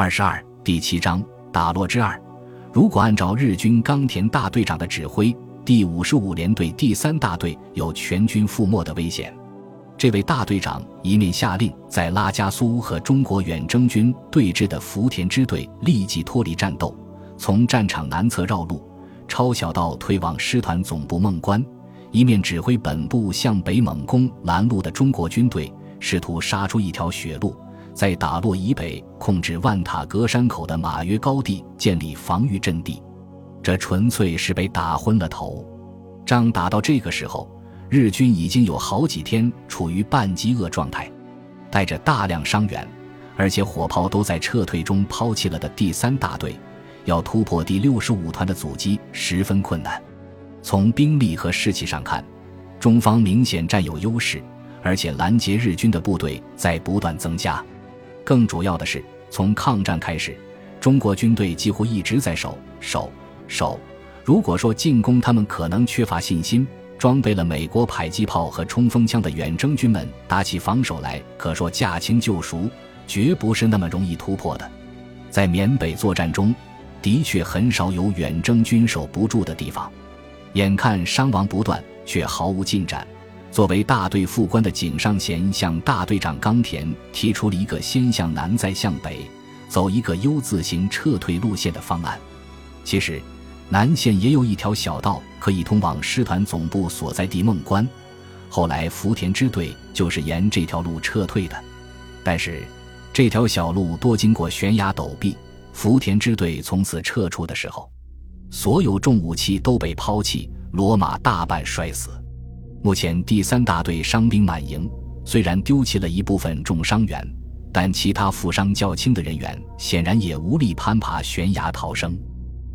二十二第七章打落之二。如果按照日军冈田大队长的指挥，第五十五联队第三大队有全军覆没的危险。这位大队长一面下令在拉加苏和中国远征军对峙的福田支队立即脱离战斗，从战场南侧绕路，抄小道退往师团总部孟关；一面指挥本部向北猛攻拦路的中国军队，试图杀出一条血路，在打落以北控制万塔格山口的马约高地建立防御阵地。这纯粹是被打昏了头。仗打到这个时候。日军已经有好几天处于半饥饿状态，带着大量伤员，而且火炮都在撤退中抛弃了的第三大队，要突破第六十五团的阻击十分困难。从兵力和士气上看，中方明显占有优势，而且拦截日军的部队在不断增加。更主要的是，从抗战开始，中国军队几乎一直在守守守。如果说进攻，他们可能缺乏信心。装备了美国迫击炮和冲锋枪的远征军们打起防守来，可说驾轻就熟，绝不是那么容易突破的。在缅北作战中，的确很少有远征军守不住的地方。眼看伤亡不断，却毫无进展。作为大队副官的井上贤向大队长冈田提出了一个先向南再向北，走一个 U 字形撤退路线的方案。其实。南线也有一条小道可以通往师团总部所在地孟关，后来福田支队就是沿这条路撤退的。但是，这条小路多经过悬崖陡壁，福田支队从此撤出的时候，所有重武器都被抛弃，骡马大半摔死。目前第三大队伤兵满营，虽然丢弃了一部分重伤员，但其他负伤较轻的人员显然也无力攀爬悬崖逃生，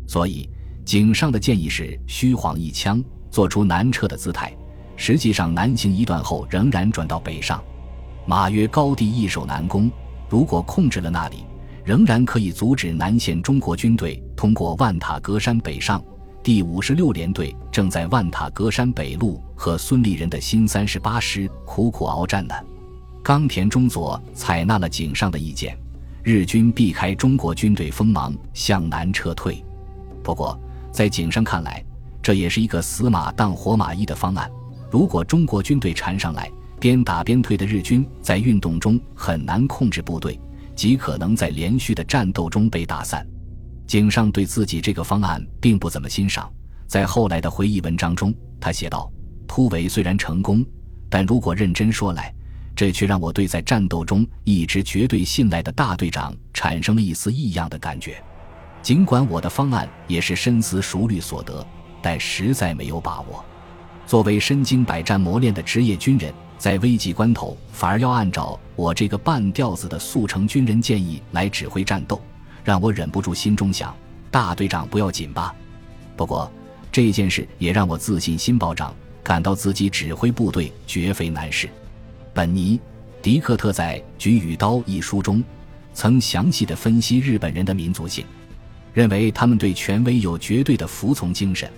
所以。井上的建议是虚晃一枪，做出南撤的姿态。实际上，南行一段后，仍然转到北上。马约高地易守难攻，如果控制了那里，仍然可以阻止南线中国军队通过万塔格山北上。第五十六联队正在万塔格山北路和孙立人的新三十八师苦苦鏖战呢。冈田中佐采纳了井上的意见，日军避开中国军队锋芒，向南撤退。不过，在井上看来，这也是一个死马当活马医的方案。如果中国军队缠上来，边打边退的日军在运动中很难控制部队，极可能在连续的战斗中被打散。井上对自己这个方案并不怎么欣赏，在后来的回忆文章中，他写道：“突围虽然成功，但如果认真说来，这却让我对在战斗中一直绝对信赖的大队长产生了一丝异样的感觉。”尽管我的方案也是深思熟虑所得，但实在没有把握。作为身经百战磨练的职业军人，在危急关头反而要按照我这个半吊子的速成军人建议来指挥战斗，让我忍不住心中想：大队长不要紧吧？不过这件事也让我自信心暴涨，感到自己指挥部队绝非难事。本尼迪克特在《举与刀》一书中，曾详细的分析日本人的民族性。认为他们对权威有绝对的服从精神，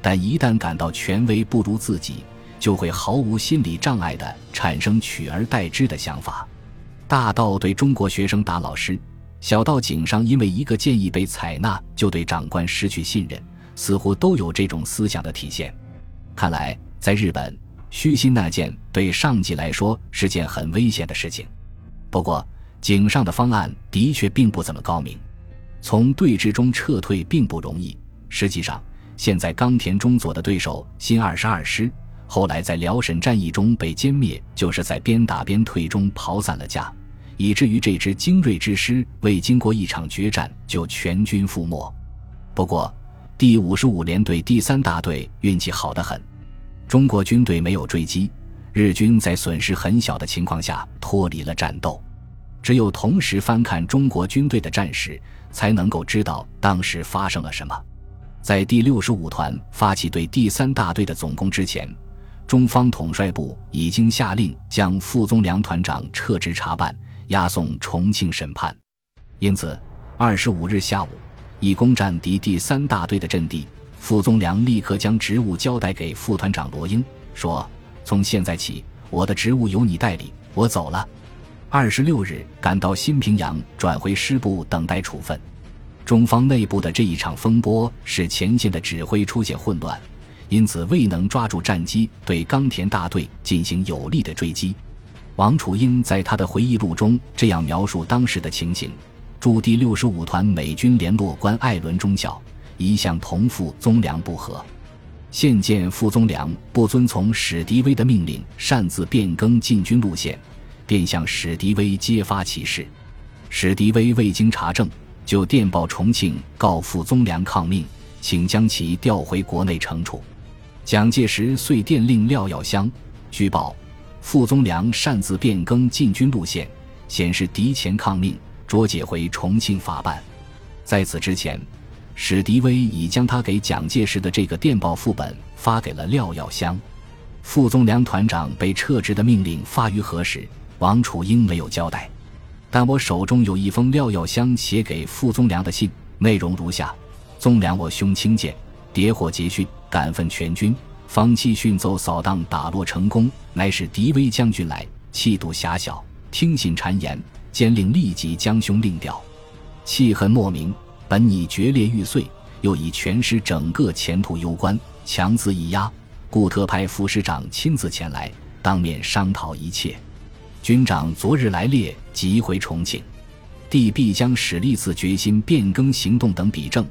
但一旦感到权威不如自己，就会毫无心理障碍地产生取而代之的想法。大到对中国学生打老师，小到井上因为一个建议被采纳就对长官失去信任，似乎都有这种思想的体现。看来，在日本，虚心纳谏对上级来说是件很危险的事情。不过，井上的方案的确并不怎么高明。从对峙中撤退并不容易。实际上，现在冈田中佐的对手新二十二师，后来在辽沈战役中被歼灭，就是在边打边退中跑散了架，以至于这支精锐之师未经过一场决战就全军覆没。不过，第五十五联队第三大队运气好得很，中国军队没有追击，日军在损失很小的情况下脱离了战斗。只有同时翻看中国军队的战史。才能够知道当时发生了什么。在第六十五团发起对第三大队的总攻之前，中方统帅部已经下令将傅宗良团长撤职查办，押送重庆审判。因此，二十五日下午，以攻占敌第三大队的阵地，傅宗良立刻将职务交代给副团长罗英，说：“从现在起，我的职务由你代理，我走了。”二十六日赶到新平阳，转回师部等待处分。中方内部的这一场风波，使前线的指挥出现混乱，因此未能抓住战机，对冈田大队进行有力的追击。王楚英在他的回忆录中这样描述当时的情形：驻第六十五团美军联络官艾伦中校一向同傅宗良不和，现见傅宗良不遵从史迪威的命令，擅自变更进军路线，便向史迪威揭发其事。史迪威未经查证。就电报重庆告傅宗良抗命，请将其调回国内惩处。蒋介石遂电令廖耀湘，据报傅宗良擅自变更进军路线，显示敌前抗命，捉解回重庆法办。在此之前，史迪威已将他给蒋介石的这个电报副本发给了廖耀湘。傅宗良团长被撤职的命令发于何时？王楚英没有交代。但我手中有一封廖耀湘写给傅宗良的信，内容如下：宗良我兄轻剑，谍获捷讯，感奋全军，方期训奏扫荡打落成功，乃是敌威将军来，气度狭小，听信谗言，兼令立即将兄令调，气恨莫名，本拟决裂欲碎，又以全师整个前途攸关，强自一压，故特派副师长亲自前来，当面商讨一切。军长昨日来列，即回重庆，帝必将史立次决心变更行动等比证，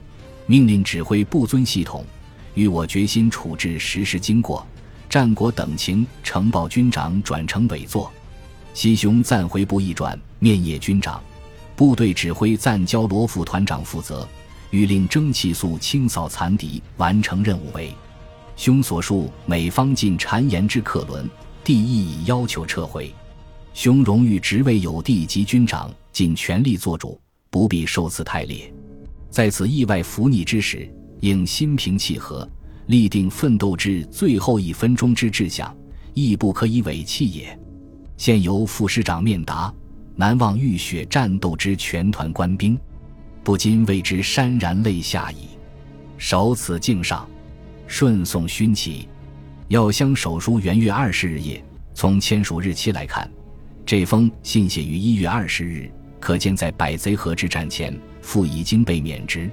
命令指挥不遵系统，与我决心处置实施经过、战果等情呈报军长，转成伪作。西兄暂回部一转，面谒军长，部队指挥暂交罗副团长负责，欲令蒸汽速清扫残敌，完成任务为。兄所述美方尽谗言之客轮，帝亦已要求撤回。兄荣誉职位有地及军长，尽全力做主，不必受此太烈。在此意外伏逆之时，应心平气和，立定奋斗至最后一分钟之志向，亦不可以委弃也。现由副师长面答，难忘浴血战斗之全团官兵，不禁为之潸然泪下矣。守此敬上，顺送勋旗。要将手书元月二十日夜，从签署日期来看。这封信写于一月二十日，可见在百贼河之战前，傅已经被免职。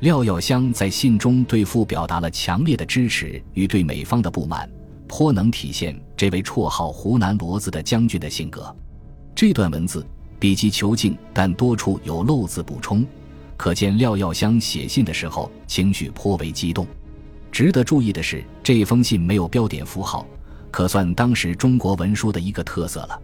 廖耀湘在信中对傅表达了强烈的支持与对美方的不满，颇能体现这位绰号“湖南骡子”的将军的性格。这段文字笔迹遒劲，但多处有漏字补充，可见廖耀湘写信的时候情绪颇为激动。值得注意的是，这封信没有标点符号，可算当时中国文书的一个特色了。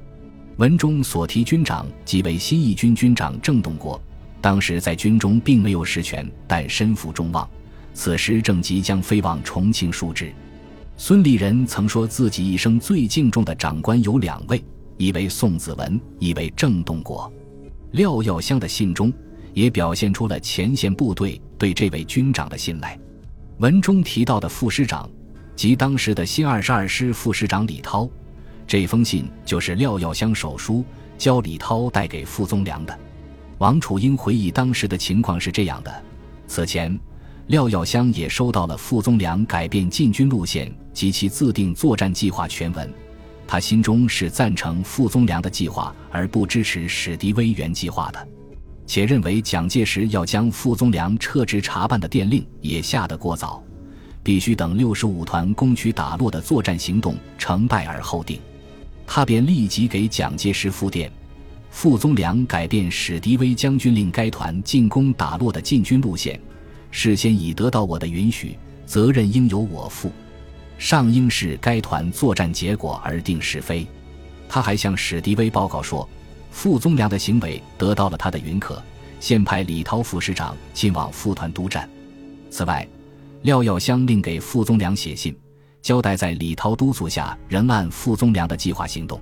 文中所提军长即为新一军军长郑洞国，当时在军中并没有实权，但身负众望。此时正即将飞往重庆述职。孙立人曾说自己一生最敬重的长官有两位，一为宋子文，一为郑洞国。廖耀湘的信中也表现出了前线部队对这位军长的信赖。文中提到的副师长，即当时的新二十二师副师长李涛。这封信就是廖耀湘手书，交李涛带给傅宗良的。王楚英回忆当时的情况是这样的：此前，廖耀湘也收到了傅宗良改变进军路线及其自定作战计划全文，他心中是赞成傅宗良的计划，而不支持史迪威原计划的，且认为蒋介石要将傅宗良撤职查办的电令也下得过早，必须等六十五团攻取打落的作战行动成败而后定。他便立即给蒋介石复电，傅宗良改变史迪威将军令该团进攻打落的进军路线，事先已得到我的允许，责任应由我负，上应视该团作战结果而定是非。他还向史迪威报告说，傅宗良的行为得到了他的允可，现派李涛副师长亲往副团督战。此外，廖耀湘另给傅宗良写信。交代在李涛督促下，仍按傅宗良的计划行动。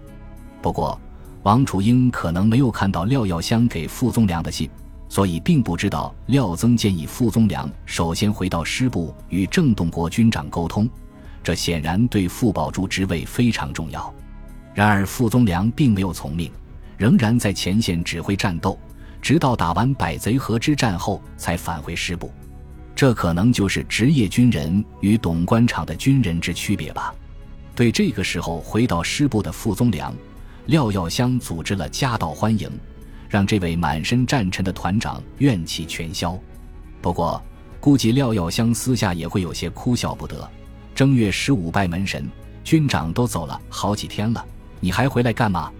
不过，王楚英可能没有看到廖耀湘给傅宗良的信，所以并不知道廖曾建议傅宗良首先回到师部与郑洞国军长沟通。这显然对傅宝珠职位非常重要。然而，傅宗良并没有从命，仍然在前线指挥战斗，直到打完百贼河之战后才返回师部。这可能就是职业军人与董官场的军人之区别吧。对这个时候回到师部的傅宗良，廖耀湘组织了夹道欢迎，让这位满身战尘的团长怨气全消。不过，估计廖耀湘私下也会有些哭笑不得。正月十五拜门神，军长都走了好几天了，你还回来干嘛？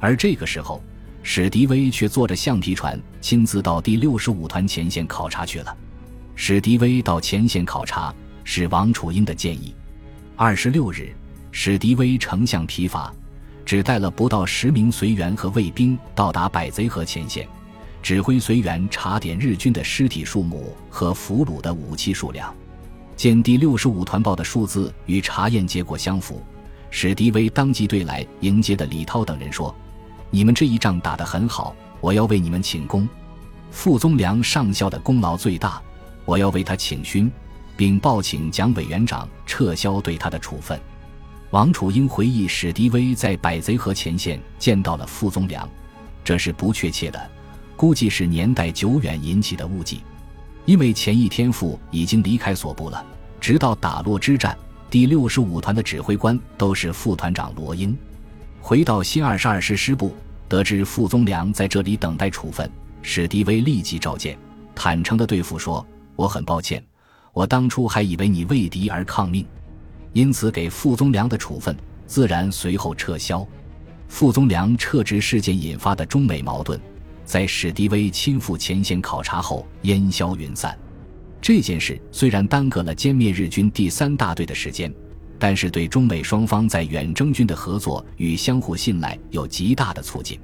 而这个时候，史迪威却坐着橡皮船，亲自到第六十五团前线考察去了。史迪威到前线考察是王楚英的建议。二十六日，史迪威乘橡皮筏，只带了不到十名随员和卫兵到达百贼河前线，指挥随员查点日军的尸体数目和俘虏的武器数量。见第六十五团报的数字与查验结果相符，史迪威当即对来迎接的李涛等人说：“你们这一仗打得很好，我要为你们请功。傅宗良上校的功劳最大，我要为他请勋。”并报请蒋委员长撤销对他的处分。王楚英回忆，史迪威在百贼河前线见到了傅宗良，这是不确切的，估计是年代久远引起的误记。因为前一天傅已经离开所部了，直到打洛之战，第六十五团的指挥官都是副团长罗英。回到新二十二师师部，得知傅宗良在这里等待处分，史迪威立即召见，坦诚地对傅说：“我很抱歉。”我当初还以为你为敌而抗命，因此给傅宗良的处分自然随后撤销。傅宗良撤职事件引发的中美矛盾，在史迪威亲赴前线考察后烟消云散。这件事虽然耽搁了歼灭日军第三大队的时间，但是对中美双方在远征军的合作与相互信赖有极大的促进。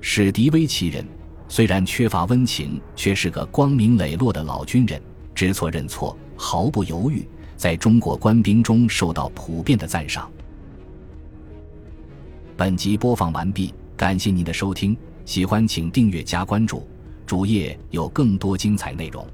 史迪威其人虽然缺乏温情，却是个光明磊落的老军人，知错认错。毫不犹豫，在中国官兵中受到普遍的赞赏。本集播放完毕，感谢您的收听，喜欢请订阅加关注，主页有更多精彩内容。